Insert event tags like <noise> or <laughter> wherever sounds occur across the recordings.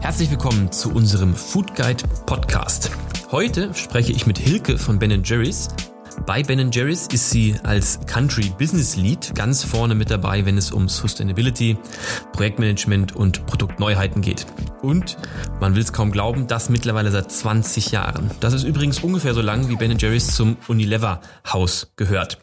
Herzlich willkommen zu unserem Food Guide Podcast. Heute spreche ich mit Hilke von Ben Jerry's. Bei Ben Jerry's ist sie als Country Business Lead ganz vorne mit dabei, wenn es um Sustainability, Projektmanagement und Produktneuheiten geht. Und man will es kaum glauben, das mittlerweile seit 20 Jahren. Das ist übrigens ungefähr so lang, wie Ben Jerry's zum Unilever Haus gehört.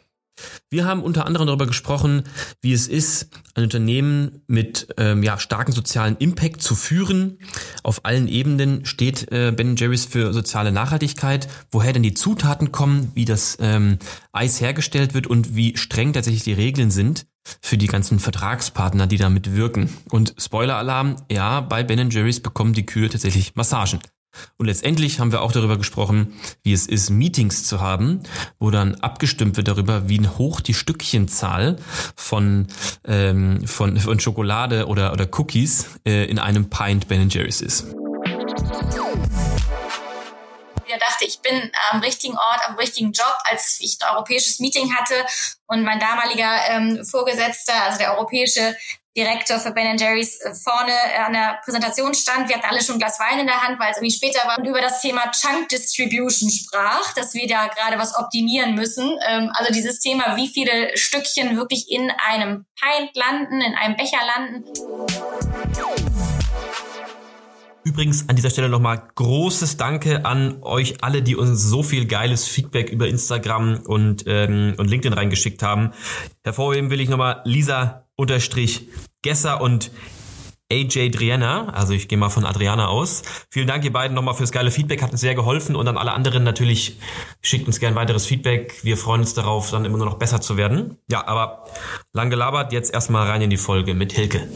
Wir haben unter anderem darüber gesprochen, wie es ist, ein Unternehmen mit ähm, ja, starken sozialen Impact zu führen. Auf allen Ebenen steht äh, Ben Jerry's für soziale Nachhaltigkeit, woher denn die Zutaten kommen, wie das ähm, Eis hergestellt wird und wie streng tatsächlich die Regeln sind für die ganzen Vertragspartner, die damit wirken. Und Spoiler-Alarm, ja, bei Ben Jerry's bekommen die Kühe tatsächlich Massagen. Und letztendlich haben wir auch darüber gesprochen, wie es ist, Meetings zu haben, wo dann abgestimmt wird darüber, wie hoch die Stückchenzahl von, ähm, von, von Schokolade oder, oder Cookies äh, in einem Pint Ben Jerry's ist. Ich dachte, ich bin am richtigen Ort, am richtigen Job, als ich ein europäisches Meeting hatte und mein damaliger ähm, Vorgesetzter, also der europäische Direktor für Ben Jerry's äh, vorne an der Präsentation stand. Wir hatten alle schon ein Glas Wein in der Hand, weil es irgendwie später war und über das Thema Chunk Distribution sprach, dass wir da gerade was optimieren müssen. Ähm, also dieses Thema, wie viele Stückchen wirklich in einem Pint landen, in einem Becher landen. Übrigens an dieser Stelle nochmal großes Danke an euch alle, die uns so viel geiles Feedback über Instagram und, ähm, und LinkedIn reingeschickt haben. Hervorheben will ich nochmal Lisa unterstrich Gesser und AJ Driana, also ich gehe mal von Adriana aus. Vielen Dank ihr beiden nochmal fürs geile Feedback, hat uns sehr geholfen und an alle anderen natürlich schickt uns gern weiteres Feedback. Wir freuen uns darauf, dann immer nur noch besser zu werden. Ja, aber lang gelabert, jetzt erstmal rein in die Folge mit Hilke.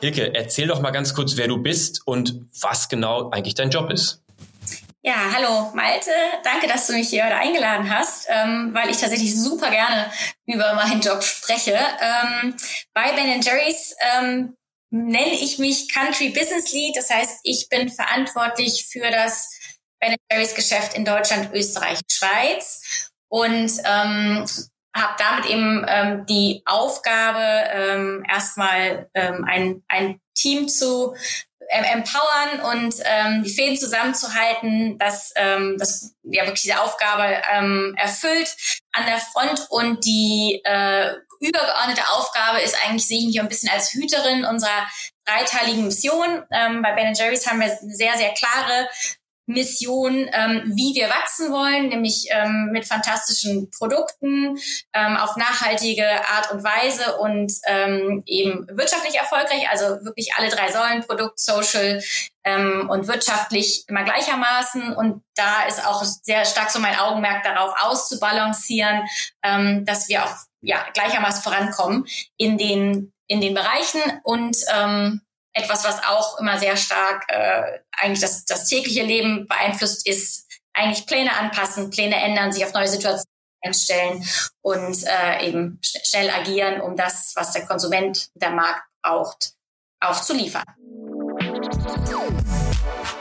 Hilke, erzähl doch mal ganz kurz, wer du bist und was genau eigentlich dein Job ist. Ja, hallo Malte, danke, dass du mich hier heute eingeladen hast, ähm, weil ich tatsächlich super gerne über meinen Job spreche. Ähm, bei Ben Jerry's ähm, nenne ich mich Country Business Lead, das heißt, ich bin verantwortlich für das Ben Jerry's Geschäft in Deutschland, Österreich, Schweiz. Und ähm, habe damit eben ähm, die Aufgabe, ähm, erstmal ähm, ein, ein Team zu empowern und ähm, die Fäden zusammenzuhalten, dass ähm, das ja wirklich diese Aufgabe ähm, erfüllt an der Front und die äh, übergeordnete Aufgabe ist eigentlich, sehe ich mich ein bisschen als Hüterin unserer dreiteiligen Mission. Ähm, bei Ben Jerry's haben wir eine sehr, sehr klare Mission, ähm, wie wir wachsen wollen, nämlich ähm, mit fantastischen Produkten ähm, auf nachhaltige Art und Weise und ähm, eben wirtschaftlich erfolgreich. Also wirklich alle drei Säulen, Produkt, Social ähm, und wirtschaftlich immer gleichermaßen. Und da ist auch sehr stark so mein Augenmerk darauf auszubalancieren, ähm, dass wir auch ja, gleichermaßen vorankommen in den, in den Bereichen und ähm, etwas, was auch immer sehr stark äh, eigentlich das, das tägliche Leben beeinflusst, ist eigentlich Pläne anpassen, Pläne ändern, sich auf neue Situationen einstellen und äh, eben schnell agieren, um das, was der Konsument, der Markt braucht, auch zu liefern.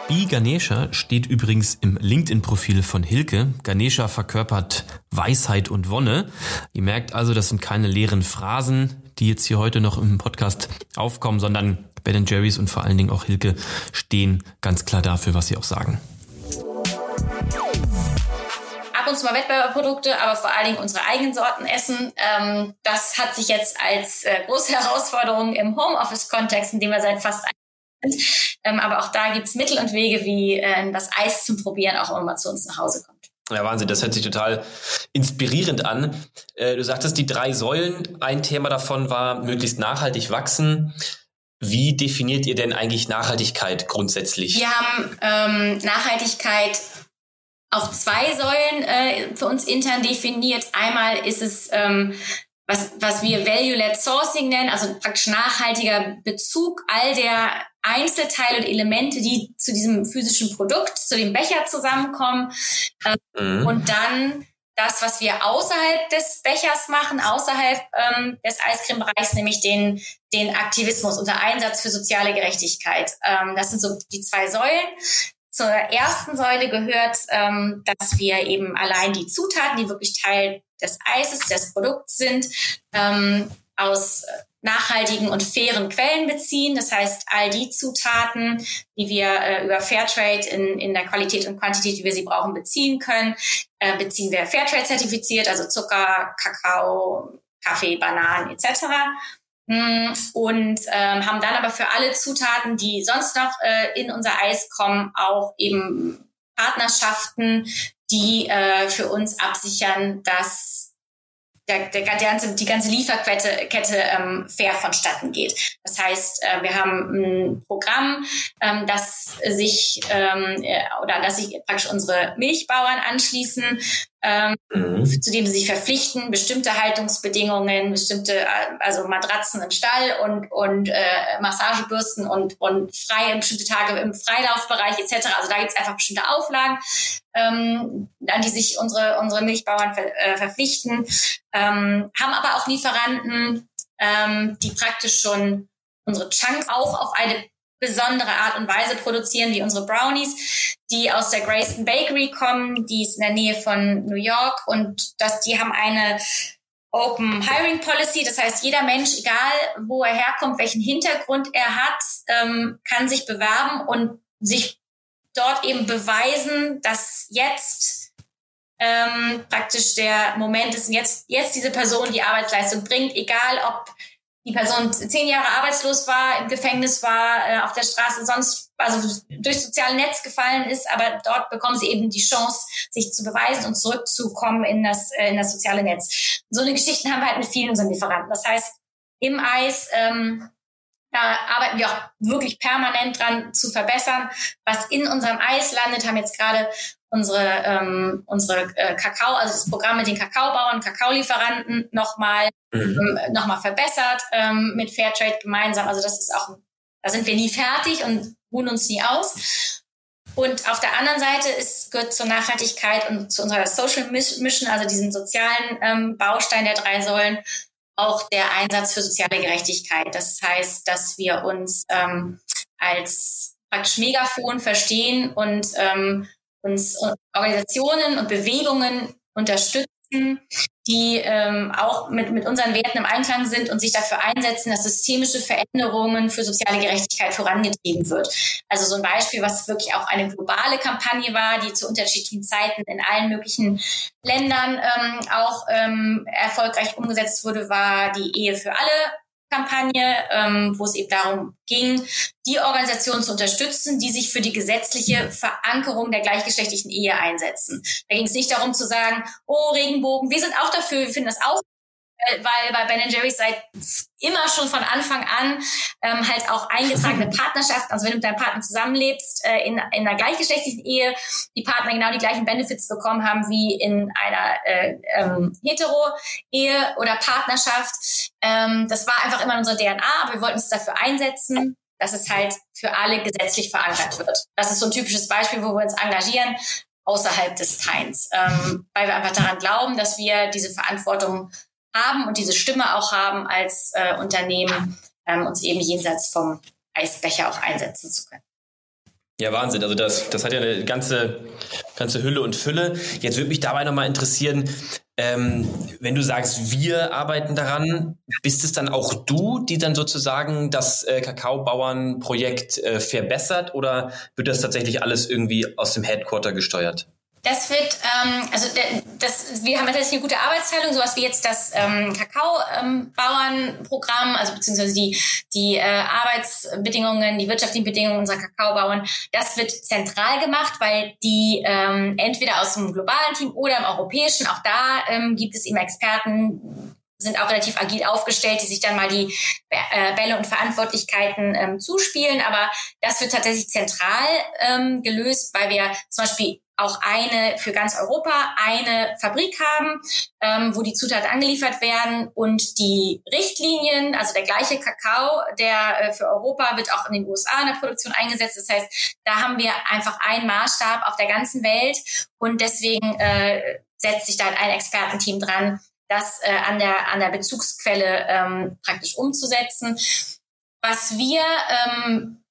Bi Ganesha steht übrigens im LinkedIn-Profil von Hilke. Ganesha verkörpert Weisheit und Wonne. Ihr merkt also, das sind keine leeren Phrasen, die jetzt hier heute noch im Podcast aufkommen, sondern Ben Jerry's und vor allen Dingen auch Hilke stehen ganz klar dafür, was sie auch sagen. Ab und zu mal Wettbewerbprodukte, aber vor allen Dingen unsere eigenen Sorten essen. Ähm, das hat sich jetzt als äh, große <laughs> Herausforderung im Homeoffice-Kontext, in dem wir seit fast sind. Ähm, aber auch da gibt es Mittel und Wege, wie äh, das Eis zum Probieren auch immer zu uns nach Hause kommt. Ja, Wahnsinn, das hört sich total inspirierend an. Äh, du sagtest, die drei Säulen, ein Thema davon war möglichst nachhaltig wachsen. Wie definiert ihr denn eigentlich Nachhaltigkeit grundsätzlich? Wir haben ähm, Nachhaltigkeit auf zwei Säulen äh, für uns intern definiert. Einmal ist es, ähm, was, was wir Value-Led Sourcing nennen, also praktisch nachhaltiger Bezug all der Einzelteile und Elemente, die zu diesem physischen Produkt, zu dem Becher zusammenkommen. Ähm, mhm. Und dann das, was wir außerhalb des Bechers machen, außerhalb ähm, des Eiscremebereichs, nämlich den, den Aktivismus, unser Einsatz für soziale Gerechtigkeit. Ähm, das sind so die zwei Säulen. Zur ersten Säule gehört, ähm, dass wir eben allein die Zutaten, die wirklich Teil des Eises, des Produkts sind, ähm, aus nachhaltigen und fairen Quellen beziehen. Das heißt, all die Zutaten, die wir äh, über Fairtrade in, in der Qualität und Quantität, die wir sie brauchen, beziehen können, äh, beziehen wir Fairtrade zertifiziert, also Zucker, Kakao, Kaffee, Bananen etc. Mm, und ähm, haben dann aber für alle Zutaten, die sonst noch äh, in unser Eis kommen, auch eben Partnerschaften, die äh, für uns absichern, dass der, der, der ganze, die ganze Lieferkette Kette, ähm, fair vonstatten geht. Das heißt, äh, wir haben ein Programm, ähm, das sich ähm, äh, oder dass sich praktisch unsere Milchbauern anschließen, ähm, mhm. zu dem sie sich verpflichten, bestimmte Haltungsbedingungen, bestimmte, äh, also Matratzen im Stall und, und äh, Massagebürsten und, und freie bestimmte Tage im Freilaufbereich etc. Also da gibt es einfach bestimmte Auflagen, ähm, an die sich unsere, unsere Milchbauern ver, äh, verpflichten, ähm, haben aber auch Lieferanten, ähm, die praktisch schon unsere Chunks auch auf eine besondere Art und Weise produzieren, wie unsere Brownies, die aus der Grayston Bakery kommen, die ist in der Nähe von New York und das, die haben eine Open Hiring Policy, das heißt, jeder Mensch, egal wo er herkommt, welchen Hintergrund er hat, ähm, kann sich bewerben und sich dort eben beweisen, dass jetzt ähm, praktisch der Moment ist, jetzt, jetzt diese Person die Arbeitsleistung bringt, egal ob die Person zehn Jahre arbeitslos war, im Gefängnis war, äh, auf der Straße sonst, also durch soziale Netz gefallen ist, aber dort bekommen sie eben die Chance, sich zu beweisen und zurückzukommen in das, äh, in das soziale Netz. So eine Geschichten haben wir halt mit vielen unseren Lieferanten. Das heißt, im Eis, ähm, da arbeiten wir auch wirklich permanent dran zu verbessern. Was in unserem Eis landet, haben jetzt gerade unsere, ähm, unsere äh, Kakao, also das Programm mit den Kakaobauern, Kakaolieferanten nochmal mhm. ähm, noch verbessert ähm, mit Fairtrade gemeinsam. Also das ist auch, da sind wir nie fertig und ruhen uns nie aus. Und auf der anderen Seite ist, gehört zur Nachhaltigkeit und zu unserer Social Mission, also diesem sozialen ähm, Baustein der drei Säulen, auch der Einsatz für soziale Gerechtigkeit. Das heißt, dass wir uns ähm, als praktisch Megafon verstehen und ähm, uns Organisationen und Bewegungen unterstützen, die ähm, auch mit, mit unseren Werten im Einklang sind und sich dafür einsetzen, dass systemische Veränderungen für soziale Gerechtigkeit vorangetrieben wird. Also so ein Beispiel, was wirklich auch eine globale Kampagne war, die zu unterschiedlichen Zeiten in allen möglichen Ländern ähm, auch ähm, erfolgreich umgesetzt wurde, war die Ehe für alle Kampagne, ähm, wo es eben darum ging, die Organisationen zu unterstützen, die sich für die gesetzliche Verankerung der gleichgeschlechtlichen Ehe einsetzen. Da ging es nicht darum zu sagen, oh Regenbogen, wir sind auch dafür, wir finden das auch weil bei Ben Jerry's seit immer schon von Anfang an ähm, halt auch eingetragene <laughs> Partnerschaften, also wenn du mit deinem Partner zusammenlebst äh, in, in einer gleichgeschlechtlichen Ehe, die Partner genau die gleichen Benefits bekommen haben wie in einer äh, ähm, Hetero-Ehe oder Partnerschaft. Ähm, das war einfach immer unsere DNA, aber wir wollten uns dafür einsetzen, dass es halt für alle gesetzlich verankert wird. Das ist so ein typisches Beispiel, wo wir uns engagieren außerhalb des Teins, ähm, weil wir einfach daran glauben, dass wir diese Verantwortung haben und diese Stimme auch haben als äh, Unternehmen, ähm, uns eben jenseits vom Eisbecher auch einsetzen zu können. Ja, Wahnsinn. Also das, das hat ja eine ganze, ganze Hülle und Fülle. Jetzt würde mich dabei nochmal interessieren, ähm, wenn du sagst, wir arbeiten daran, bist es dann auch du, die dann sozusagen das äh, Kakaobauernprojekt äh, verbessert oder wird das tatsächlich alles irgendwie aus dem Headquarter gesteuert? Das wird, ähm, also das, wir haben tatsächlich eine gute Arbeitsteilung, sowas wie jetzt das ähm, Kakaobauernprogramm, also beziehungsweise die, die äh, Arbeitsbedingungen, die wirtschaftlichen Bedingungen unserer Kakaobauern, das wird zentral gemacht, weil die ähm, entweder aus dem globalen Team oder im europäischen, auch da ähm, gibt es eben Experten, sind auch relativ agil aufgestellt, die sich dann mal die äh, Bälle und Verantwortlichkeiten ähm, zuspielen. Aber das wird tatsächlich zentral ähm, gelöst, weil wir zum Beispiel auch eine für ganz Europa eine Fabrik haben, ähm, wo die Zutaten angeliefert werden und die Richtlinien, also der gleiche Kakao, der äh, für Europa wird auch in den USA in der Produktion eingesetzt. Das heißt, da haben wir einfach einen Maßstab auf der ganzen Welt und deswegen äh, setzt sich da ein Expertenteam dran, das äh, an der an der Bezugsquelle ähm, praktisch umzusetzen. Was wir ähm,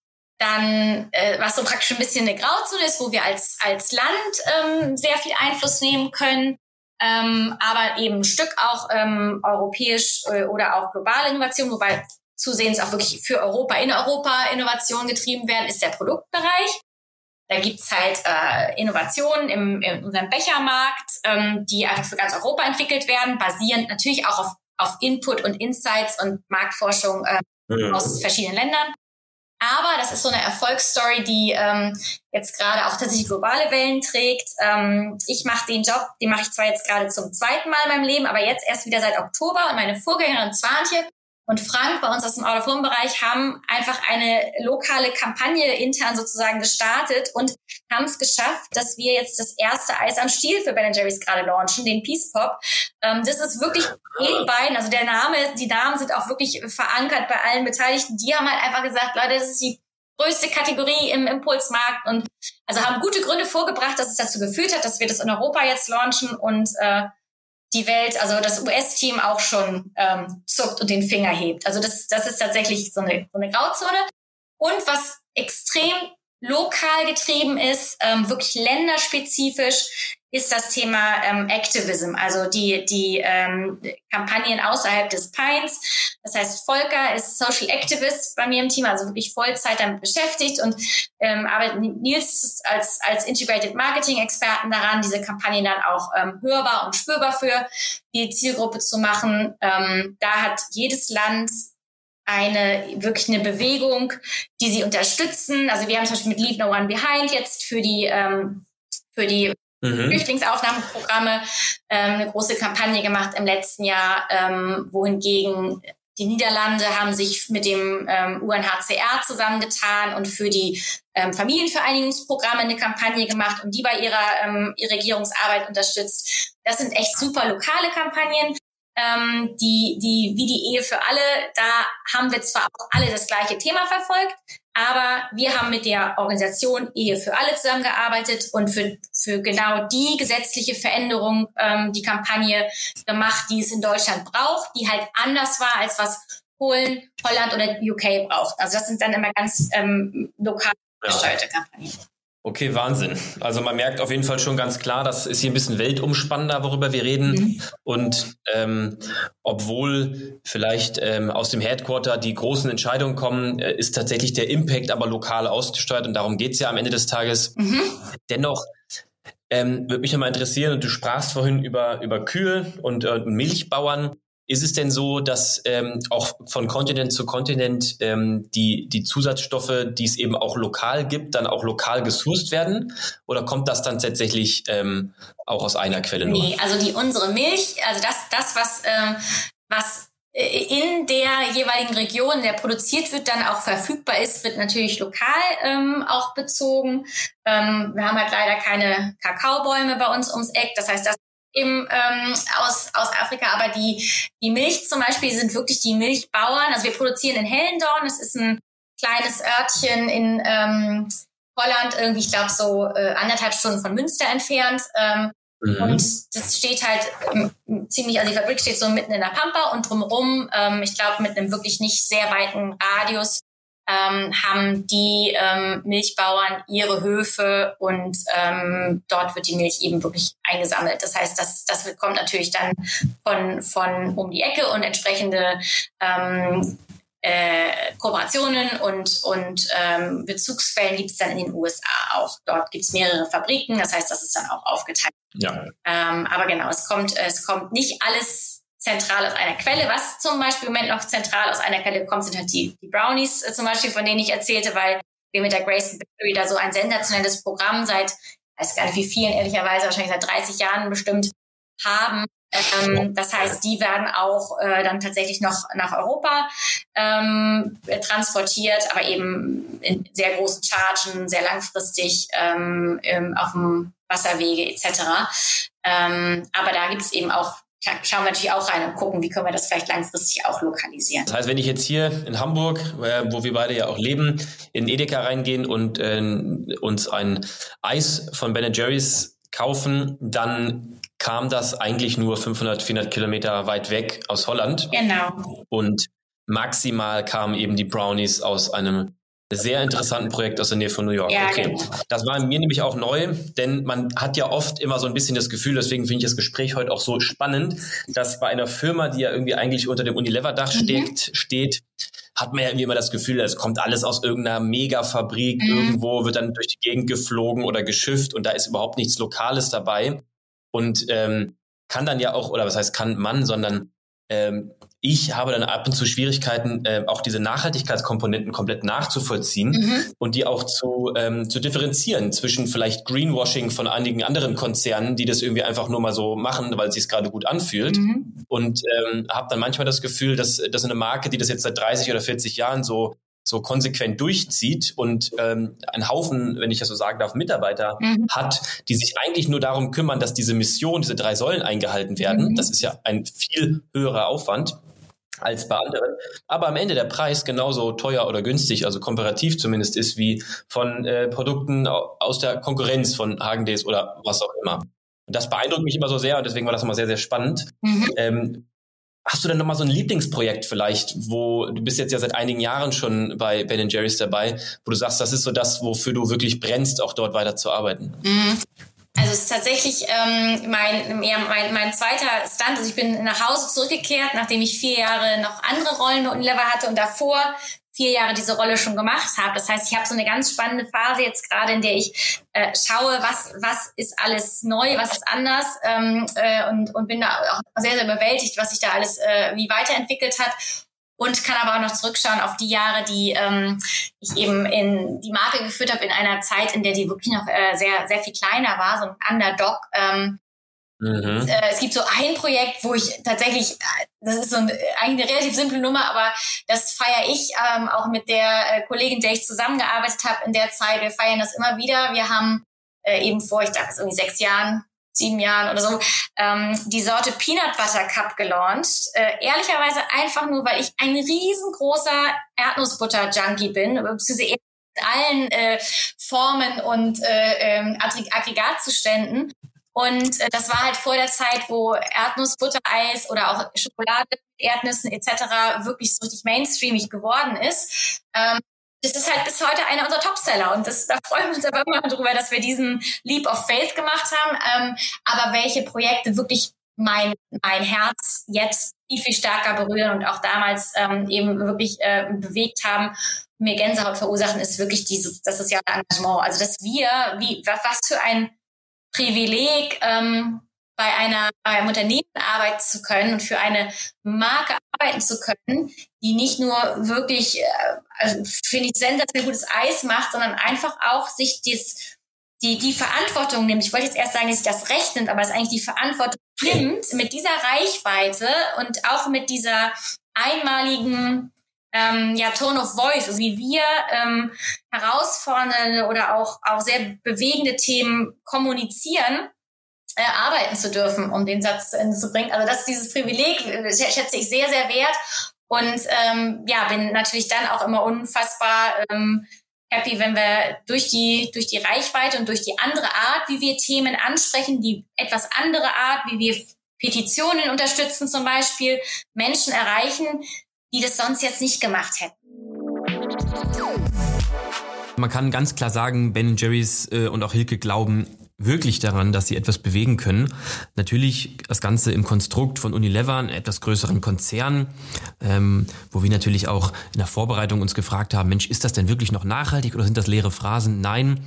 dann, äh, was so praktisch ein bisschen eine Grauzone ist, wo wir als, als Land ähm, sehr viel Einfluss nehmen können, ähm, aber eben ein Stück auch ähm, europäisch äh, oder auch globale Innovation, wobei zusehends auch wirklich für Europa, in Europa Innovation getrieben werden, ist der Produktbereich. Da gibt's halt äh, Innovationen im, in unserem Bechermarkt, ähm, die einfach für ganz Europa entwickelt werden, basierend natürlich auch auf, auf Input und Insights und Marktforschung äh, ja. aus verschiedenen Ländern. Aber das ist so eine Erfolgsstory, die ähm, jetzt gerade auch tatsächlich globale Wellen trägt. Ähm, ich mache den Job, den mache ich zwar jetzt gerade zum zweiten Mal in meinem Leben, aber jetzt erst wieder seit Oktober. Und meine Vorgängerin Zwantje und Frank bei uns aus dem Out-of-Home-Bereich haben einfach eine lokale Kampagne intern sozusagen gestartet und haben es geschafft, dass wir jetzt das erste Eis am Stiel für Ben Jerry's gerade launchen, den Peace Pop. Ähm, das ist wirklich jeden beiden, also der Name, die Namen sind auch wirklich verankert bei allen Beteiligten. Die haben halt einfach gesagt, Leute, das ist die größte Kategorie im Impulsmarkt und also haben gute Gründe vorgebracht, dass es dazu geführt hat, dass wir das in Europa jetzt launchen und äh, die Welt, also das US-Team auch schon ähm, zuckt und den Finger hebt. Also das, das ist tatsächlich so eine, so eine Grauzone. Und was extrem lokal getrieben ist, ähm, wirklich länderspezifisch, ist das Thema ähm, Activism, also die, die ähm, Kampagnen außerhalb des Pines. Das heißt, Volker ist Social Activist bei mir im Team, also wirklich Vollzeit damit beschäftigt und ähm, arbeitet Nils als, als Integrated Marketing Experten daran, diese Kampagnen dann auch ähm, hörbar und spürbar für die Zielgruppe zu machen. Ähm, da hat jedes Land eine wirklich eine Bewegung, die sie unterstützen. Also wir haben zum Beispiel mit Leave No One Behind jetzt für die ähm, für die mhm. Flüchtlingsaufnahmeprogramme ähm, eine große Kampagne gemacht im letzten Jahr, ähm, wohingegen die Niederlande haben sich mit dem ähm, UNHCR zusammengetan und für die ähm, Familienvereinigungsprogramme eine Kampagne gemacht und die bei ihrer ähm, Regierungsarbeit unterstützt. Das sind echt super lokale Kampagnen ähm, die, die, wie die Ehe für alle, da haben wir zwar auch alle das gleiche Thema verfolgt, aber wir haben mit der Organisation Ehe für alle zusammengearbeitet und für, für genau die gesetzliche Veränderung ähm, die Kampagne gemacht, die es in Deutschland braucht, die halt anders war als was Polen, Holland oder UK braucht. Also das sind dann immer ganz ähm, lokal gesteuerte ja. Kampagnen. Okay, Wahnsinn. Also man merkt auf jeden Fall schon ganz klar, das ist hier ein bisschen weltumspannender, worüber wir reden. Mhm. Und ähm, obwohl vielleicht ähm, aus dem Headquarter die großen Entscheidungen kommen, äh, ist tatsächlich der Impact aber lokal ausgesteuert und darum geht's ja am Ende des Tages. Mhm. Dennoch ähm, würde mich nochmal interessieren, und du sprachst vorhin über, über Kühe und äh, Milchbauern. Ist es denn so, dass ähm, auch von Kontinent zu Kontinent ähm, die, die Zusatzstoffe, die es eben auch lokal gibt, dann auch lokal gesourced werden? Oder kommt das dann tatsächlich ähm, auch aus einer Quelle nur? Nee, also die unsere Milch, also das, das was, ähm, was in der jeweiligen Region, der produziert wird, dann auch verfügbar ist, wird natürlich lokal ähm, auch bezogen. Ähm, wir haben halt leider keine Kakaobäume bei uns ums Eck. Das heißt, das im, ähm, aus, aus Afrika, aber die, die Milch zum Beispiel sind wirklich die Milchbauern. Also wir produzieren in Hellendorn, das ist ein kleines Örtchen in ähm, Holland, irgendwie, ich glaube, so äh, anderthalb Stunden von Münster entfernt. Ähm, mhm. Und das steht halt ähm, ziemlich, also die Fabrik steht so mitten in der Pampa und drumherum, ähm, ich glaube, mit einem wirklich nicht sehr weiten Radius ähm, haben die ähm, Milchbauern ihre Höfe und ähm, dort wird die Milch eben wirklich eingesammelt. Das heißt, das, das kommt natürlich dann von, von um die Ecke und entsprechende ähm, äh, Kooperationen und, und ähm, Bezugsfällen gibt es dann in den USA auch. Dort gibt es mehrere Fabriken, das heißt, das ist dann auch aufgeteilt. Ja. Ähm, aber genau, es kommt, es kommt nicht alles zentral aus einer Quelle. Was zum Beispiel im Moment noch zentral aus einer Quelle kommt, sind halt die, die Brownies äh, zum Beispiel, von denen ich erzählte, weil wir mit der Grace Bakery da so ein sensationelles Programm seit, ich weiß gar nicht wie vielen, ehrlicherweise wahrscheinlich seit 30 Jahren bestimmt haben. Ähm, das heißt, die werden auch äh, dann tatsächlich noch nach Europa ähm, transportiert, aber eben in sehr großen Chargen, sehr langfristig ähm, auf dem Wasserwege etc. Ähm, aber da gibt es eben auch schauen wir natürlich auch rein und gucken, wie können wir das vielleicht langfristig auch lokalisieren. Das heißt, wenn ich jetzt hier in Hamburg, äh, wo wir beide ja auch leben, in Edeka reingehen und äh, uns ein Eis von Ben Jerry's kaufen, dann kam das eigentlich nur 500, 400 Kilometer weit weg aus Holland. Genau. Und maximal kamen eben die Brownies aus einem sehr interessanten Projekt aus der Nähe von New York. Ja, okay. Genau. Das war mir nämlich auch neu, denn man hat ja oft immer so ein bisschen das Gefühl, deswegen finde ich das Gespräch heute auch so spannend, dass bei einer Firma, die ja irgendwie eigentlich unter dem Unilever-Dach mhm. steht, hat man ja irgendwie immer das Gefühl, es kommt alles aus irgendeiner Megafabrik, mhm. irgendwo wird dann durch die Gegend geflogen oder geschifft und da ist überhaupt nichts Lokales dabei. Und ähm, kann dann ja auch, oder was heißt kann man, sondern ähm, ich habe dann ab und zu Schwierigkeiten, äh, auch diese Nachhaltigkeitskomponenten komplett nachzuvollziehen mhm. und die auch zu, ähm, zu differenzieren zwischen vielleicht Greenwashing von einigen anderen Konzernen, die das irgendwie einfach nur mal so machen, weil es sich gerade gut anfühlt. Mhm. Und ähm, habe dann manchmal das Gefühl, dass, dass eine Marke, die das jetzt seit 30 oder 40 Jahren so so konsequent durchzieht und ähm, einen Haufen, wenn ich das so sagen darf, Mitarbeiter mhm. hat, die sich eigentlich nur darum kümmern, dass diese Mission, diese drei Säulen eingehalten werden. Mhm. Das ist ja ein viel höherer Aufwand als bei anderen. Aber am Ende der Preis genauso teuer oder günstig, also komparativ zumindest ist, wie von äh, Produkten aus der Konkurrenz von Hagendays oder was auch immer. Und das beeindruckt mich immer so sehr und deswegen war das immer sehr, sehr spannend. Mhm. Ähm, Hast du denn nochmal so ein Lieblingsprojekt vielleicht, wo du bist jetzt ja seit einigen Jahren schon bei Ben Jerry's dabei, wo du sagst, das ist so das, wofür du wirklich brennst, auch dort weiter zu arbeiten? Mhm. Also es ist tatsächlich ähm, mein, ja, mein, mein zweiter Stand. Also ich bin nach Hause zurückgekehrt, nachdem ich vier Jahre noch andere Rollen bei Unilever hatte und davor vier Jahre diese Rolle schon gemacht habe. Das heißt, ich habe so eine ganz spannende Phase jetzt gerade, in der ich äh, schaue, was, was ist alles neu, was ist anders ähm, äh, und, und bin da auch sehr, sehr überwältigt, was sich da alles äh, wie weiterentwickelt hat und kann aber auch noch zurückschauen auf die Jahre, die ähm, ich eben in die Marke geführt habe in einer Zeit, in der die wirklich noch äh, sehr sehr viel kleiner war, so ein Underdog. Ähm, mhm. äh, es gibt so ein Projekt, wo ich tatsächlich, äh, das ist so ein, eigentlich eine relativ simple Nummer, aber das feiere ich ähm, auch mit der äh, Kollegin, der ich zusammengearbeitet habe in der Zeit. Wir feiern das immer wieder. Wir haben äh, eben vor, ich dachte, es irgendwie sechs Jahren sieben Jahren oder so, ähm, die Sorte Peanut Butter Cup gelauncht. Äh, ehrlicherweise einfach nur, weil ich ein riesengroßer Erdnussbutter-Junkie bin, beziehungsweise in allen äh, Formen und äh, ähm, Aggregatzuständen. Und äh, das war halt vor der Zeit, wo Erdnussbuttereis oder auch Schokolade, Erdnüssen etc. wirklich so richtig mainstreamig geworden ist. Ähm, das ist halt bis heute einer unserer Topseller und das, da freuen wir uns aber immer drüber, dass wir diesen Leap of Faith gemacht haben. Ähm, aber welche Projekte wirklich mein, mein Herz jetzt viel, viel stärker berühren und auch damals ähm, eben wirklich äh, bewegt haben, mir Gänsehaut verursachen, ist wirklich dieses, das soziale Engagement. Also dass wir, wie, was für ein Privileg, ähm, bei einer bei einem Unternehmen arbeiten zu können und für eine Marke arbeiten zu können, die nicht nur wirklich, äh, also finde ich, sensationell gutes Eis macht, sondern einfach auch sich dies, die, die Verantwortung nimmt. Ich wollte jetzt erst sagen, dass sich das Recht nimmt, aber es eigentlich die Verantwortung nimmt mit dieser Reichweite und auch mit dieser einmaligen ähm, ja, Tone of Voice, also wie wir ähm, herausfordernde oder auch, auch sehr bewegende Themen kommunizieren äh, arbeiten zu dürfen, um den Satz zu Ende zu bringen. Also das ist dieses Privileg, äh, schätze ich sehr, sehr wert. Und ähm, ja, bin natürlich dann auch immer unfassbar ähm, happy, wenn wir durch die, durch die Reichweite und durch die andere Art, wie wir Themen ansprechen, die etwas andere Art, wie wir Petitionen unterstützen zum Beispiel, Menschen erreichen, die das sonst jetzt nicht gemacht hätten. Man kann ganz klar sagen, Ben Jerry's äh, und auch Hilke glauben wirklich daran, dass sie etwas bewegen können. Natürlich das Ganze im Konstrukt von Unilever, einem etwas größeren Konzern, ähm, wo wir natürlich auch in der Vorbereitung uns gefragt haben, Mensch, ist das denn wirklich noch nachhaltig oder sind das leere Phrasen? Nein,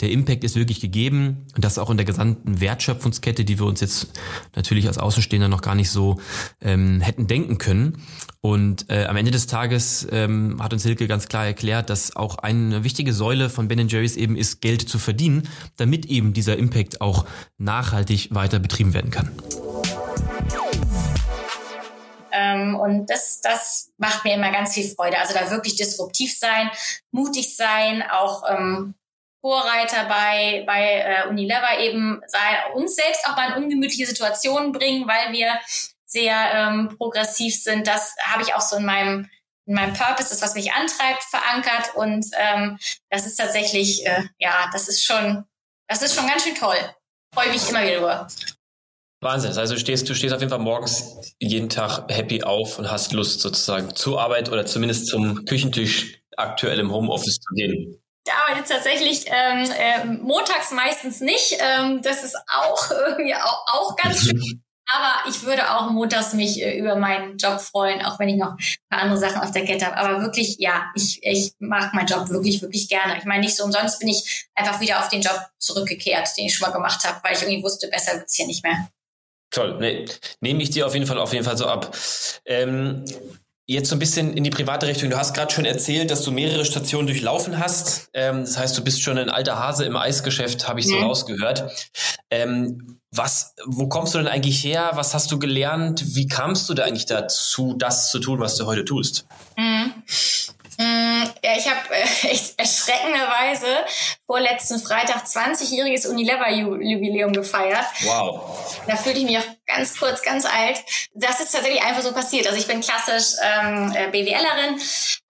der Impact ist wirklich gegeben und das auch in der gesamten Wertschöpfungskette, die wir uns jetzt natürlich als Außenstehender noch gar nicht so ähm, hätten denken können. Und äh, am Ende des Tages ähm, hat uns Hilke ganz klar erklärt, dass auch eine wichtige Säule von Ben Jerry's eben ist, Geld zu verdienen, damit eben dieser Impact auch nachhaltig weiter betrieben werden kann. Ähm, und das, das macht mir immer ganz viel Freude. Also da wirklich disruptiv sein, mutig sein, auch ähm, Vorreiter bei, bei äh, Unilever eben sein, uns selbst auch mal in ungemütliche Situationen bringen, weil wir sehr ähm, progressiv sind. Das habe ich auch so in meinem in meinem Purpose, das was mich antreibt, verankert und ähm, das ist tatsächlich, äh, ja, das ist schon, das ist schon ganz schön toll. Freue mich immer wieder drüber. Wahnsinn. Also du stehst, du stehst auf jeden Fall morgens jeden Tag happy auf und hast Lust sozusagen zur Arbeit oder zumindest zum Küchentisch aktuell im Homeoffice zu gehen? Ich arbeite tatsächlich ähm, äh, montags meistens nicht. Ähm, das ist auch <laughs> irgendwie auch, auch ganz <laughs> schön. Aber ich würde auch montags mich äh, über meinen Job freuen, auch wenn ich noch ein paar andere Sachen auf der Kette habe. Aber wirklich, ja, ich, ich mag meinen Job wirklich, wirklich gerne. Ich meine, nicht so umsonst bin ich einfach wieder auf den Job zurückgekehrt, den ich schon mal gemacht habe, weil ich irgendwie wusste, besser wird's hier nicht mehr. Toll, nee, nehme ich dir auf jeden Fall auf jeden Fall so ab. Ähm, Jetzt so ein bisschen in die private Richtung. Du hast gerade schon erzählt, dass du mehrere Stationen durchlaufen hast. Ähm, das heißt, du bist schon ein alter Hase im Eisgeschäft, habe ich so mhm. rausgehört. Ähm, was, wo kommst du denn eigentlich her? Was hast du gelernt? Wie kamst du da eigentlich dazu, das zu tun, was du heute tust? Mhm. Mm, ja, ich habe äh, <laughs> echt erschreckenderweise vorletzten Freitag 20-jähriges Unilever-Jubiläum gefeiert. Wow. Da fühlte ich mich auch ganz kurz, ganz alt. Das ist tatsächlich einfach so passiert. Also ich bin klassisch ähm, äh, BWLerin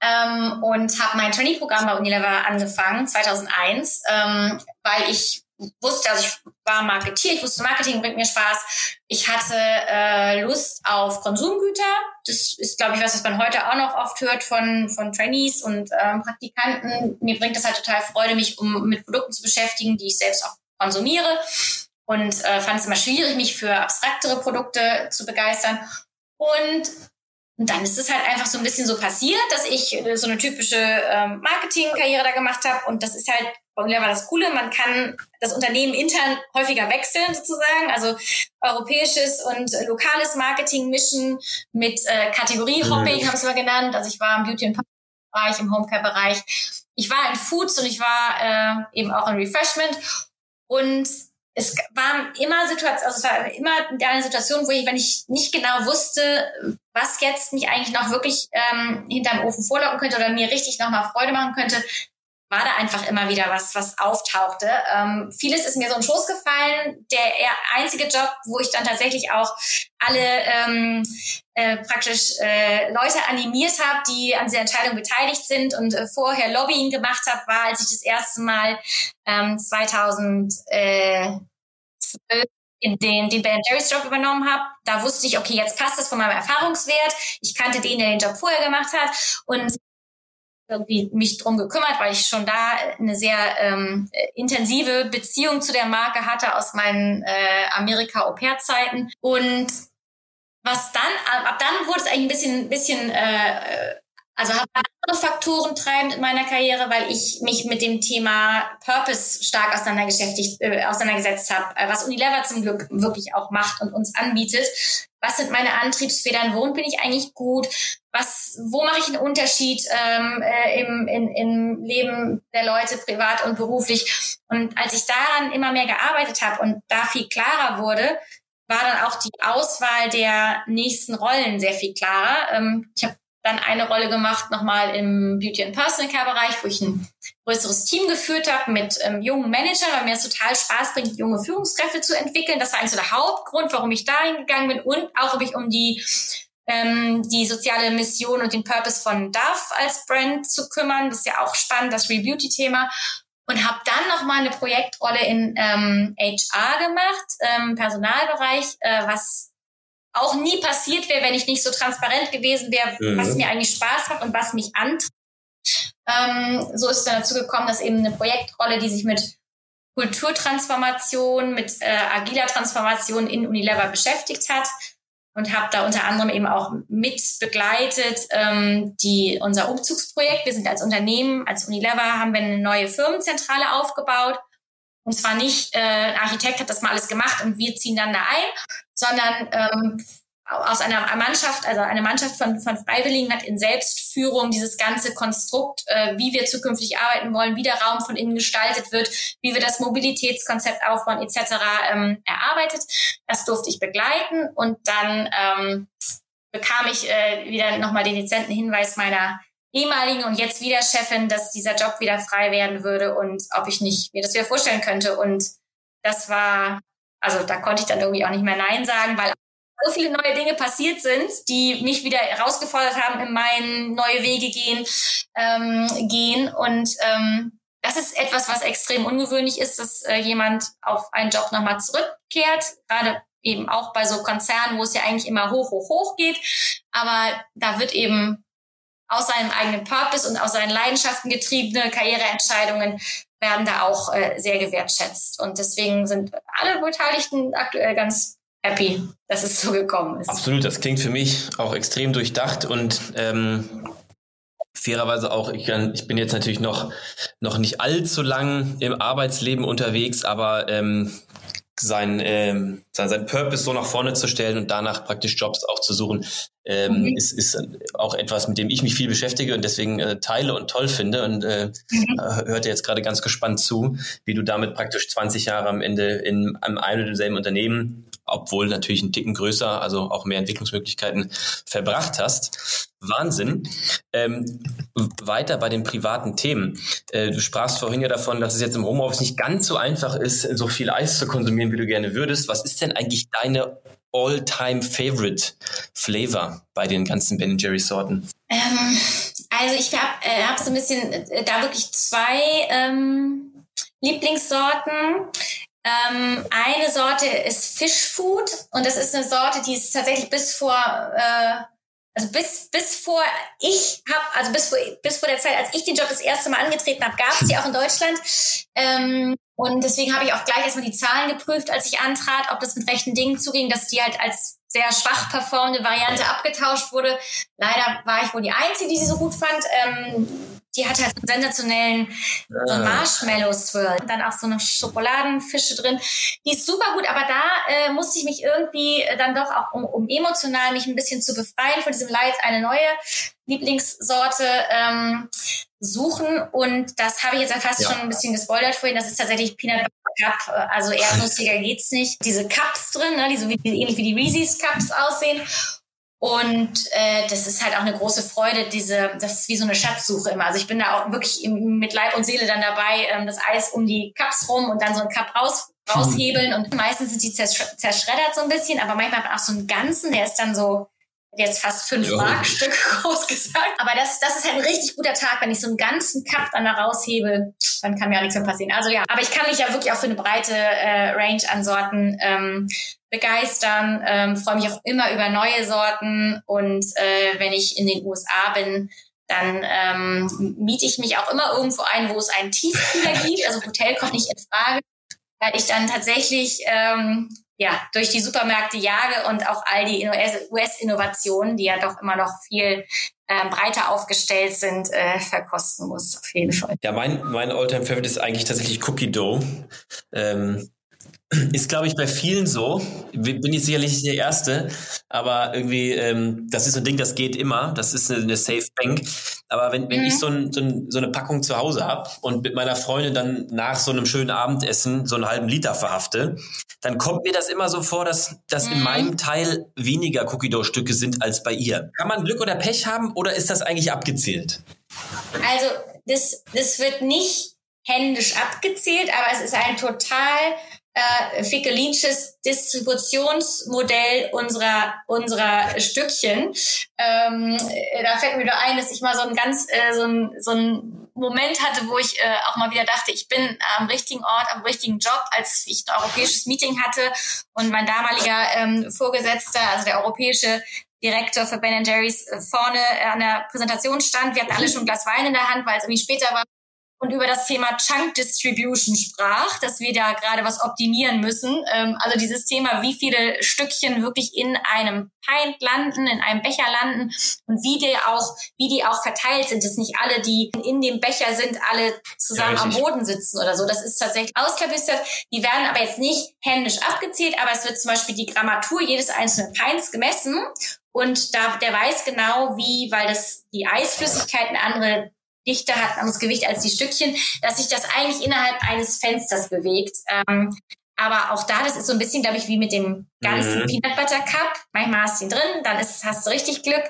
ähm, und habe mein Trainee-Programm bei Unilever angefangen, 2001, ähm, weil ich wusste, also ich war Marketier, ich wusste, Marketing bringt mir Spaß. Ich hatte äh, Lust auf Konsumgüter. Das ist, glaube ich, was, was man heute auch noch oft hört von, von Trainees und ähm, Praktikanten. Mir bringt das halt total Freude, mich um mit Produkten zu beschäftigen, die ich selbst auch konsumiere. Und äh, fand es immer schwierig, mich für abstraktere Produkte zu begeistern. Und und dann ist es halt einfach so ein bisschen so passiert, dass ich äh, so eine typische ähm, Marketingkarriere da gemacht habe. Und das ist halt bei Unilever das Coole, man kann das Unternehmen intern häufiger wechseln sozusagen. Also europäisches und lokales Marketing mischen mit äh, Kategorie-Hopping, mhm. haben es mal genannt. Also ich war im Beauty- und Bereich, im Homecare-Bereich. Ich war in Foods und ich war äh, eben auch in Refreshment. Und es war immer Situation, also es war immer eine Situation, wo ich, wenn ich nicht genau wusste, was jetzt mich eigentlich noch wirklich ähm, hinterm Ofen vorlocken könnte oder mir richtig nochmal Freude machen könnte, war da einfach immer wieder was, was auftauchte. Ähm, vieles ist mir so in Schoß gefallen. Der einzige Job, wo ich dann tatsächlich auch alle ähm, äh, praktisch äh, Leute animiert habe, die an dieser Entscheidung beteiligt sind und äh, vorher Lobbying gemacht habe, war, als ich das erste Mal ähm, 2012 in den, den Ben Jerry's Job übernommen habe, da wusste ich, okay, jetzt passt das von meinem Erfahrungswert. Ich kannte den, der den Job vorher gemacht hat und irgendwie mich drum gekümmert, weil ich schon da eine sehr ähm, intensive Beziehung zu der Marke hatte aus meinen äh, Amerika-Au-pair-Zeiten. Und was dann, ab dann wurde es eigentlich ein bisschen, bisschen äh, also habe andere Faktoren treibend in meiner Karriere, weil ich mich mit dem Thema Purpose stark äh, auseinandergesetzt habe, äh, was Unilever zum Glück wirklich auch macht und uns anbietet. Was sind meine Antriebsfedern? Worin bin ich eigentlich gut? Was, wo mache ich einen Unterschied ähm, äh, im, in, im Leben der Leute, privat und beruflich? Und als ich daran immer mehr gearbeitet habe und da viel klarer wurde, war dann auch die Auswahl der nächsten Rollen sehr viel klarer. Ähm, ich habe dann eine Rolle gemacht nochmal im Beauty and Personal Care Bereich, wo ich ein größeres Team geführt habe mit ähm, jungen Managern, weil mir es total Spaß bringt, junge Führungskräfte zu entwickeln. Das war eigentlich so der Hauptgrund, warum ich da hingegangen bin und auch um mich um die ähm, die soziale Mission und den Purpose von Dove als Brand zu kümmern. Das ist ja auch spannend, das Rebeauty-Thema. Und habe dann nochmal eine Projektrolle in ähm, HR gemacht, ähm, Personalbereich, äh, was auch nie passiert wäre, wenn ich nicht so transparent gewesen wäre, mhm. was mir eigentlich Spaß macht und was mich antreibt. Ähm, so ist es dann dazu gekommen, dass eben eine Projektrolle, die sich mit Kulturtransformation, mit äh, agiler Transformation in Unilever beschäftigt hat und habe da unter anderem eben auch mit begleitet ähm, die, unser Umzugsprojekt. Wir sind als Unternehmen, als Unilever, haben wir eine neue Firmenzentrale aufgebaut. Und zwar nicht, äh, ein Architekt hat das mal alles gemacht und wir ziehen dann da ein, sondern ähm, aus einer Mannschaft, also eine Mannschaft von, von Freiwilligen hat in Selbstführung dieses ganze Konstrukt, äh, wie wir zukünftig arbeiten wollen, wie der Raum von innen gestaltet wird, wie wir das Mobilitätskonzept aufbauen etc. Ähm, erarbeitet. Das durfte ich begleiten und dann ähm, bekam ich äh, wieder nochmal den dezenten Hinweis meiner ehemaligen und jetzt wieder Chefin, dass dieser Job wieder frei werden würde und ob ich nicht mir das wieder vorstellen könnte. Und das war also da konnte ich dann irgendwie auch nicht mehr Nein sagen, weil so viele neue Dinge passiert sind, die mich wieder herausgefordert haben, in meinen neue Wege gehen, ähm, gehen. Und ähm, das ist etwas, was extrem ungewöhnlich ist, dass äh, jemand auf einen Job nochmal zurückkehrt, gerade eben auch bei so Konzernen, wo es ja eigentlich immer hoch, hoch, hoch geht. Aber da wird eben aus seinem eigenen Purpose und aus seinen Leidenschaften getriebene Karriereentscheidungen werden da auch äh, sehr gewertschätzt. Und deswegen sind alle Beteiligten aktuell ganz happy, dass es so gekommen ist. Absolut, das klingt für mich auch extrem durchdacht und ähm, fairerweise auch, ich, kann, ich bin jetzt natürlich noch, noch nicht allzu lang im Arbeitsleben unterwegs, aber ähm, sein, ähm, sein, sein Purpose so nach vorne zu stellen und danach praktisch Jobs auch zu suchen, ähm, mhm. ist, ist auch etwas, mit dem ich mich viel beschäftige und deswegen äh, teile und toll finde und äh, mhm. Äh, hörte jetzt gerade ganz gespannt zu, wie du damit praktisch 20 Jahre am Ende in einem ein und demselben Unternehmen obwohl natürlich ein Ticken größer, also auch mehr Entwicklungsmöglichkeiten verbracht hast. Wahnsinn. Ähm, weiter bei den privaten Themen. Äh, du sprachst vorhin ja davon, dass es jetzt im Homeoffice nicht ganz so einfach ist, so viel Eis zu konsumieren, wie du gerne würdest. Was ist denn eigentlich deine all-time favorite Flavor bei den ganzen Ben Jerry Sorten? Ähm, also ich habe äh, hab so ein bisschen äh, da wirklich zwei ähm, Lieblingssorten. Ähm, eine Sorte ist Fishfood und das ist eine Sorte, die ist tatsächlich bis vor, äh, also bis, bis vor ich habe, also bis vor, bis vor der Zeit, als ich den Job das erste Mal angetreten habe, gab es die auch in Deutschland. Ähm, und deswegen habe ich auch gleich erstmal die Zahlen geprüft, als ich antrat, ob das mit rechten Dingen zuging, dass die halt als sehr schwach performende Variante abgetauscht wurde. Leider war ich wohl die Einzige, die sie so gut fand. Ähm, die hat halt einen sensationellen so einen Marshmallow Swirl und dann auch so eine Schokoladenfische drin. Die ist super gut, aber da äh, musste ich mich irgendwie äh, dann doch auch, um, um emotional mich ein bisschen zu befreien von diesem Leid, eine neue Lieblingssorte ähm, suchen. Und das habe ich jetzt fast ja. schon ein bisschen gespoilert vorhin. Das ist tatsächlich Peanut Butter Cup. Also eher <laughs> lustiger geht's nicht. Diese Cups drin, ne, die so wie, ähnlich wie die Reese's Cups aussehen. Und äh, das ist halt auch eine große Freude, diese, das ist wie so eine Schatzsuche immer. Also ich bin da auch wirklich mit Leib und Seele dann dabei, ähm, das Eis um die Cups rum und dann so ein Cup raus, raushebeln. Und meistens sind die zersch zerschreddert so ein bisschen, aber manchmal auch so einen ganzen, der ist dann so jetzt fast fünf. Mark Stück groß <laughs> gesagt. Aber das, das ist halt ein richtig guter Tag, wenn ich so einen ganzen Cup dann da raushebe, dann kann mir auch nichts mehr passieren. Also ja, aber ich kann mich ja wirklich auch für eine breite äh, Range an Sorten ähm, begeistern, ähm, freue mich auch immer über neue Sorten und äh, wenn ich in den USA bin, dann ähm, miete ich mich auch immer irgendwo ein, wo es einen Tiefkühler <laughs> gibt. Also Hotel kommt nicht in Frage, weil ich dann tatsächlich ähm, ja, durch die Supermärkte jage und auch all die US-Innovationen, die ja doch immer noch viel ähm, breiter aufgestellt sind, äh, verkosten muss, auf jeden Fall. Ja, mein, mein Alltime Favorite ist eigentlich tatsächlich Cookie Dough. Ähm, ist, glaube ich, bei vielen so. Bin ich sicherlich nicht der Erste, aber irgendwie, ähm, das ist so ein Ding, das geht immer. Das ist eine, eine Safe Bank. Aber wenn, wenn mhm. ich so, ein, so, ein, so, eine Packung zu Hause habe und mit meiner Freundin dann nach so einem schönen Abendessen so einen halben Liter verhafte, dann kommt mir das immer so vor, dass, dass mhm. in meinem Teil weniger Cookie Dough Stücke sind als bei ihr. Kann man Glück oder Pech haben oder ist das eigentlich abgezählt? Also, das, das wird nicht händisch abgezählt, aber es ist ein total äh, Fickelinsches Distributionsmodell unserer unserer Stückchen. Ähm, äh, da fällt mir nur ein, dass ich mal so ein ganz äh, so ein, so ein Moment hatte, wo ich äh, auch mal wieder dachte, ich bin am richtigen Ort, am richtigen Job, als ich ein europäisches Meeting hatte und mein damaliger ähm, Vorgesetzter, also der europäische Direktor für Ben Jerry's äh, vorne an der Präsentation stand. Wir hatten alle schon ein Glas Wein in der Hand, weil es irgendwie später war und über das Thema Chunk Distribution sprach, dass wir da gerade was optimieren müssen. Ähm, also dieses Thema, wie viele Stückchen wirklich in einem Pint landen, in einem Becher landen und wie die auch, wie die auch verteilt sind, dass nicht alle, die in dem Becher sind, alle zusammen ja, am Boden sitzen oder so. Das ist tatsächlich ausklabüstert. Die werden aber jetzt nicht händisch abgezählt, aber es wird zum Beispiel die Grammatur jedes einzelnen Pints gemessen und da, der weiß genau, wie, weil das die Eisflüssigkeit eine andere Dichte hat, anderes Gewicht als die Stückchen, dass sich das eigentlich innerhalb eines Fensters bewegt. Ähm, aber auch da, das ist so ein bisschen, glaube ich, wie mit dem ganzen mhm. Peanut Butter Cup. Manchmal hast du ihn drin, dann ist, hast du richtig Glück.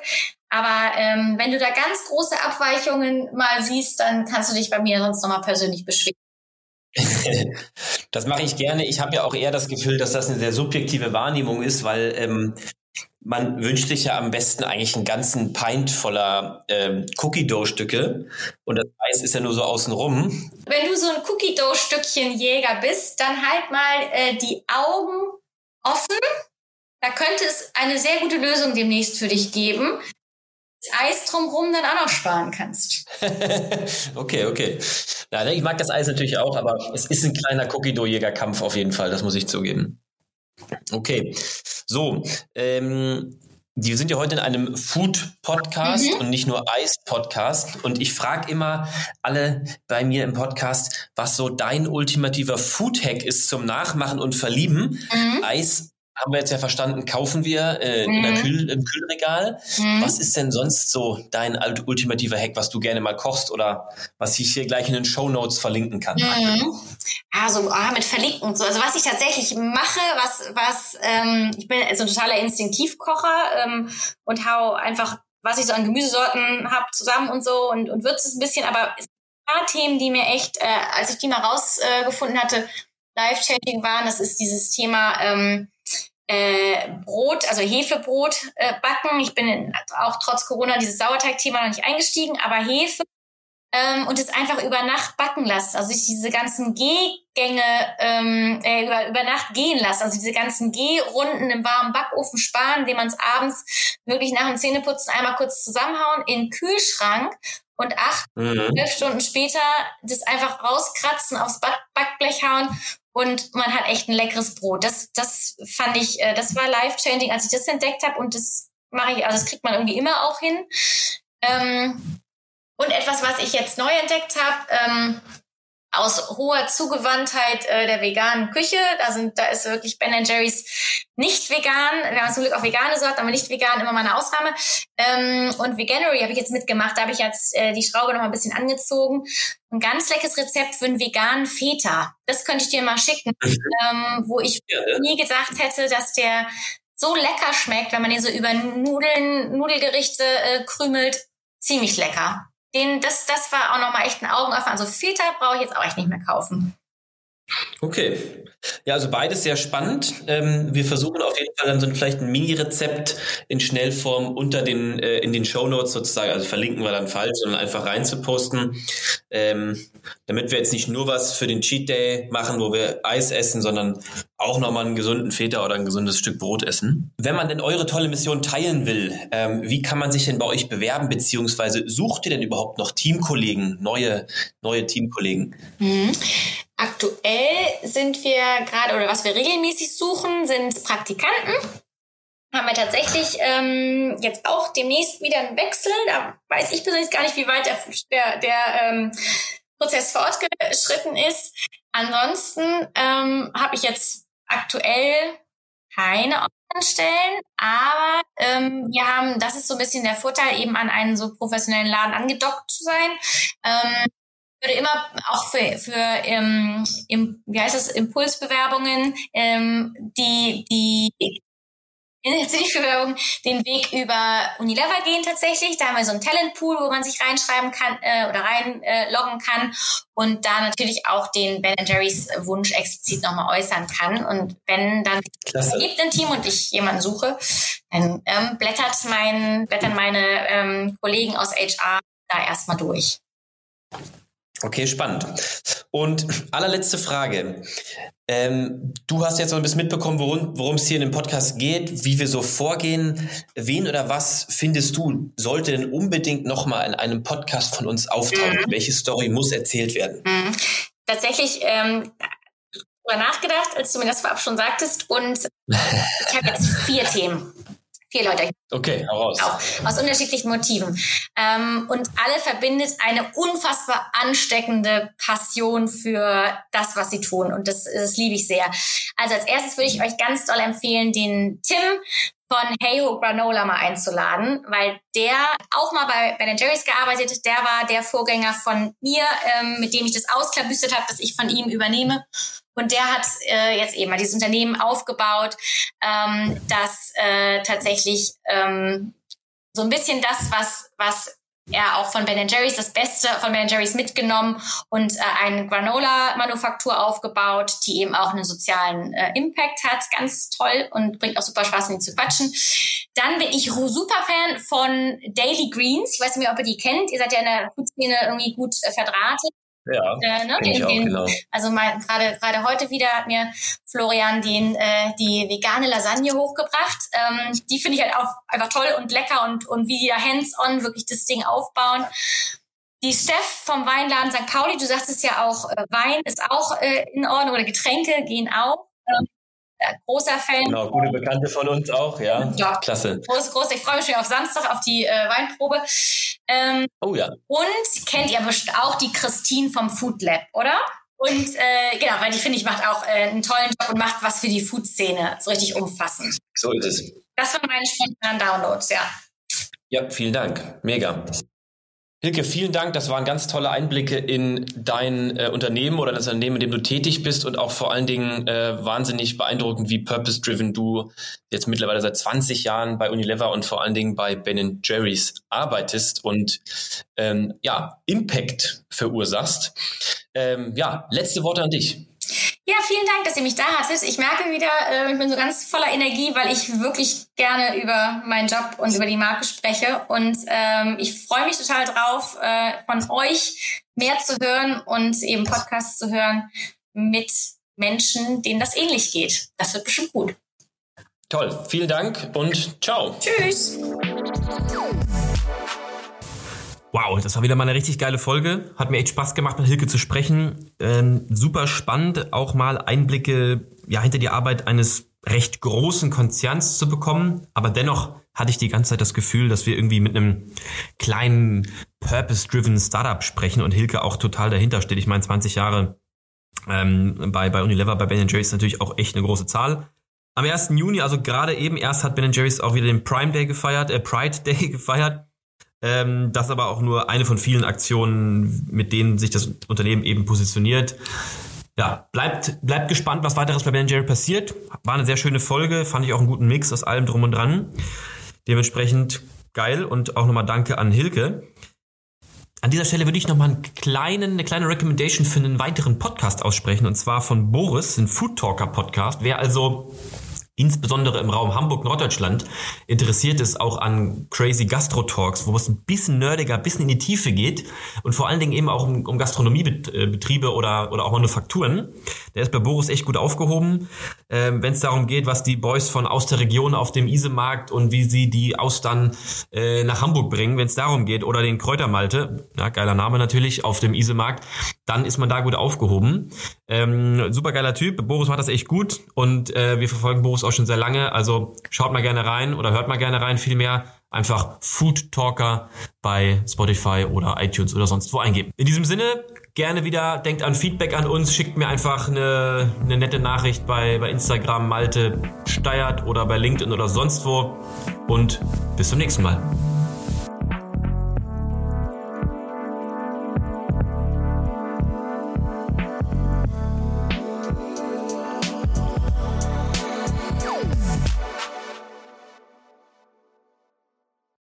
Aber ähm, wenn du da ganz große Abweichungen mal siehst, dann kannst du dich bei mir sonst nochmal persönlich beschweren. <laughs> das mache ich gerne. Ich habe ja auch eher das Gefühl, dass das eine sehr subjektive Wahrnehmung ist, weil ähm, man wünscht sich ja am besten eigentlich einen ganzen Pint voller ähm, Cookie Dough Stücke und das Eis ist ja nur so außenrum. Wenn du so ein Cookie Dough Stückchen Jäger bist, dann halt mal äh, die Augen offen. Da könnte es eine sehr gute Lösung demnächst für dich geben. Das Eis drumherum dann auch noch sparen kannst. <laughs> okay, okay. Na, ich mag das Eis natürlich auch, aber es ist ein kleiner Cookie-Dough-Jäger-Kampf auf jeden Fall, das muss ich zugeben. Okay, so, ähm, wir sind ja heute in einem Food-Podcast mhm. und nicht nur Eis-Podcast. Und ich frage immer alle bei mir im Podcast, was so dein ultimativer Food-Hack ist zum Nachmachen und Verlieben. Mhm. Eis haben wir jetzt ja verstanden, kaufen wir äh, mhm. in. Kühl, im Kühlregal. Mhm. Was ist denn sonst so dein ultimativer Hack, was du gerne mal kochst oder was ich hier gleich in den Show Notes verlinken kann? Mhm. Also ah, mit verlinken so. Also was ich tatsächlich mache, was was ähm, ich bin so ein totaler Instinktivkocher ähm, und hau einfach was ich so an Gemüsesorten habe zusammen und so und und würze es ein bisschen, aber es paar Themen, die mir echt, äh, als ich die mal rausgefunden äh, hatte, life-changing waren. Das ist dieses Thema ähm, äh, Brot, also Hefebrot äh, backen. Ich bin in, auch trotz Corona dieses Sauerteig-Thema noch nicht eingestiegen, aber Hefe ähm, und es einfach über Nacht backen lassen. Also sich diese ganzen Gehgänge ähm, äh, über, über Nacht gehen lassen. Also diese ganzen Gehrunden im warmen Backofen sparen, indem man es abends wirklich nach dem Zähneputzen einmal kurz zusammenhauen in den Kühlschrank und acht, mhm. zwölf Stunden später das einfach rauskratzen, aufs Back Backblech hauen und man hat echt ein leckeres Brot. Das, das fand ich, äh, das war life-changing, als ich das entdeckt habe und das mache ich, also das kriegt man irgendwie immer auch hin. Ähm, und etwas, was ich jetzt neu entdeckt habe, ähm, aus hoher Zugewandtheit äh, der veganen Küche. Da sind, da ist wirklich Ben Jerry's nicht vegan. Wir haben zum Glück auch vegane Sorten, aber nicht vegan, immer mal eine Ausnahme. Ähm, und Veganuary habe ich jetzt mitgemacht. Da habe ich jetzt äh, die Schraube noch mal ein bisschen angezogen. Ein ganz leckeres Rezept für einen veganen Feta. Das könnte ich dir mal schicken, mhm. ähm, wo ich ja, nie gedacht hätte, dass der so lecker schmeckt, wenn man den so über Nudeln, Nudelgerichte äh, krümelt. Ziemlich lecker den, das, das war auch nochmal echt ein Augenöffner. Also Filter brauche ich jetzt auch echt nicht mehr kaufen. Okay. Ja, also beides sehr spannend. Ähm, wir versuchen auf jeden Fall dann so ein, vielleicht ein Mini-Rezept in Schnellform unter den, äh, in den Show Notes sozusagen, also verlinken wir dann falsch, sondern einfach reinzuposten, ähm, damit wir jetzt nicht nur was für den Cheat Day machen, wo wir Eis essen, sondern auch nochmal einen gesunden Feta oder ein gesundes Stück Brot essen. Wenn man denn eure tolle Mission teilen will, ähm, wie kann man sich denn bei euch bewerben, beziehungsweise sucht ihr denn überhaupt noch Teamkollegen, neue, neue Teamkollegen? Mhm. Aktuell sind wir gerade, oder was wir regelmäßig suchen, sind Praktikanten. Haben wir tatsächlich ähm, jetzt auch demnächst wieder einen Wechsel. Da weiß ich persönlich gar nicht, wie weit der, der, der ähm, Prozess fortgeschritten ist. Ansonsten ähm, habe ich jetzt aktuell keine Stellen, aber ähm, wir haben, das ist so ein bisschen der Vorteil, eben an einen so professionellen Laden angedockt zu sein. Ähm, würde immer auch für, für ähm, im, wie heißt das, Impulsbewerbungen, ähm, die, die Initiativbewerbung den Weg über Unilever gehen tatsächlich. Da haben wir so einen Talentpool, wo man sich reinschreiben kann äh, oder reinloggen äh, kann und da natürlich auch den Ben Jerry's Wunsch explizit nochmal äußern kann. Und wenn dann es gibt ein Team und ich jemanden suche, dann ähm, blättert mein, blättern meine ähm, Kollegen aus HR da erstmal durch. Okay, spannend. Und allerletzte Frage. Ähm, du hast jetzt noch ein bisschen mitbekommen, worum es hier in dem Podcast geht, wie wir so vorgehen. Wen oder was findest du, sollte denn unbedingt nochmal in einem Podcast von uns auftauchen? Mhm. Welche Story muss erzählt werden? Mhm. Tatsächlich ähm, darüber nachgedacht, als du mir das vorab schon sagtest. Und <laughs> ich habe jetzt vier Themen. Vier Leute. Okay, heraus. Auch, aus unterschiedlichen Motiven. Ähm, und alle verbindet eine unfassbar ansteckende Passion für das, was sie tun. Und das, das liebe ich sehr. Also als erstes würde ich euch ganz doll empfehlen, den Tim von Hey Ho Granola mal einzuladen, weil der auch mal bei Ben Jerry's gearbeitet, der war der Vorgänger von mir, ähm, mit dem ich das ausklabüstert habe, dass ich von ihm übernehme. Und der hat äh, jetzt eben mal dieses Unternehmen aufgebaut, ähm, das äh, tatsächlich ähm, so ein bisschen das, was, was er auch von Ben Jerry's das Beste von Ben Jerry's mitgenommen und äh, eine Granola-Manufaktur aufgebaut, die eben auch einen sozialen äh, Impact hat. Ganz toll und bringt auch super Spaß, ihm zu quatschen. Dann bin ich super Fan von Daily Greens. Ich weiß nicht, ob ihr die kennt. Ihr seid ja in der Food-Szene irgendwie gut äh, verdrahtet. Ja, äh, ne, den, auch, den, genau. Also gerade gerade heute wieder hat mir Florian den äh, die vegane Lasagne hochgebracht. Ähm, die finde ich halt auch einfach toll und lecker und und wie die da hands-on wirklich das Ding aufbauen. Die Steph vom Weinladen St. Pauli, du sagst es ja auch, äh, Wein ist auch äh, in Ordnung oder Getränke gehen auch. Ähm, äh, großer Fan. Genau, gute Bekannte von uns auch, ja. Ja, klasse. Groß, groß. Ich freue mich schon auf Samstag auf die äh, Weinprobe. Ähm, oh ja. Und kennt ihr bestimmt auch die Christine vom Food Lab, oder? Und äh, genau, weil die finde ich macht auch äh, einen tollen Job und macht was für die Food-Szene, so richtig umfassend. So ist es. Das waren meine spontanen Downloads, ja. Ja, vielen Dank. Mega. Hilke, vielen Dank. Das waren ganz tolle Einblicke in dein äh, Unternehmen oder das Unternehmen, in dem du tätig bist und auch vor allen Dingen äh, wahnsinnig beeindruckend, wie purpose-driven du jetzt mittlerweile seit 20 Jahren bei Unilever und vor allen Dingen bei Ben Jerry's arbeitest und ähm, ja, Impact verursachst. Ähm, ja, letzte Worte an dich. Ja, vielen Dank, dass ihr mich da hattet. Ich merke wieder, äh, ich bin so ganz voller Energie, weil ich wirklich gerne über meinen Job und über die Marke spreche. Und ähm, ich freue mich total drauf, äh, von euch mehr zu hören und eben Podcasts zu hören mit Menschen, denen das ähnlich geht. Das wird bestimmt gut. Toll, vielen Dank und ciao. Tschüss. Wow, das war wieder mal eine richtig geile Folge. Hat mir echt Spaß gemacht, mit Hilke zu sprechen. Ähm, super spannend, auch mal Einblicke ja, hinter die Arbeit eines recht großen Konzerns zu bekommen. Aber dennoch hatte ich die ganze Zeit das Gefühl, dass wir irgendwie mit einem kleinen Purpose-driven Startup sprechen und Hilke auch total dahinter steht. Ich meine, 20 Jahre ähm, bei, bei Unilever, bei Ben Jerry's ist natürlich auch echt eine große Zahl. Am 1. Juni, also gerade eben erst hat Ben Jerry's auch wieder den Prime Day gefeiert, äh, Pride Day <laughs> gefeiert. Ähm, das aber auch nur eine von vielen Aktionen, mit denen sich das Unternehmen eben positioniert. Ja, bleibt, bleibt gespannt, was weiteres bei Ben Jerry passiert. War eine sehr schöne Folge, fand ich auch einen guten Mix aus allem drum und dran. Dementsprechend geil und auch nochmal Danke an Hilke. An dieser Stelle würde ich nochmal einen kleinen, eine kleine Recommendation für einen weiteren Podcast aussprechen und zwar von Boris, ein Food Talker Podcast. Wer also insbesondere im Raum Hamburg-Norddeutschland interessiert ist auch an crazy Gastro-Talks, wo es ein bisschen nerdiger, ein bisschen in die Tiefe geht und vor allen Dingen eben auch um, um Gastronomiebetriebe oder, oder auch Manufakturen. Der ist bei Boris echt gut aufgehoben, ähm, wenn es darum geht, was die Boys von aus der Region auf dem Isemarkt und wie sie die Austern äh, nach Hamburg bringen, wenn es darum geht, oder den Kräutermalte, ja, geiler Name natürlich, auf dem Isemarkt, dann ist man da gut aufgehoben. Ähm, super geiler Typ, Boris macht das echt gut und äh, wir verfolgen Boris auch schon sehr lange, also schaut mal gerne rein oder hört mal gerne rein, vielmehr einfach Food Talker bei Spotify oder iTunes oder sonst wo eingeben. In diesem Sinne, gerne wieder, denkt an Feedback an uns, schickt mir einfach eine, eine nette Nachricht bei, bei Instagram Malte Steiert oder bei LinkedIn oder sonst wo. Und bis zum nächsten Mal.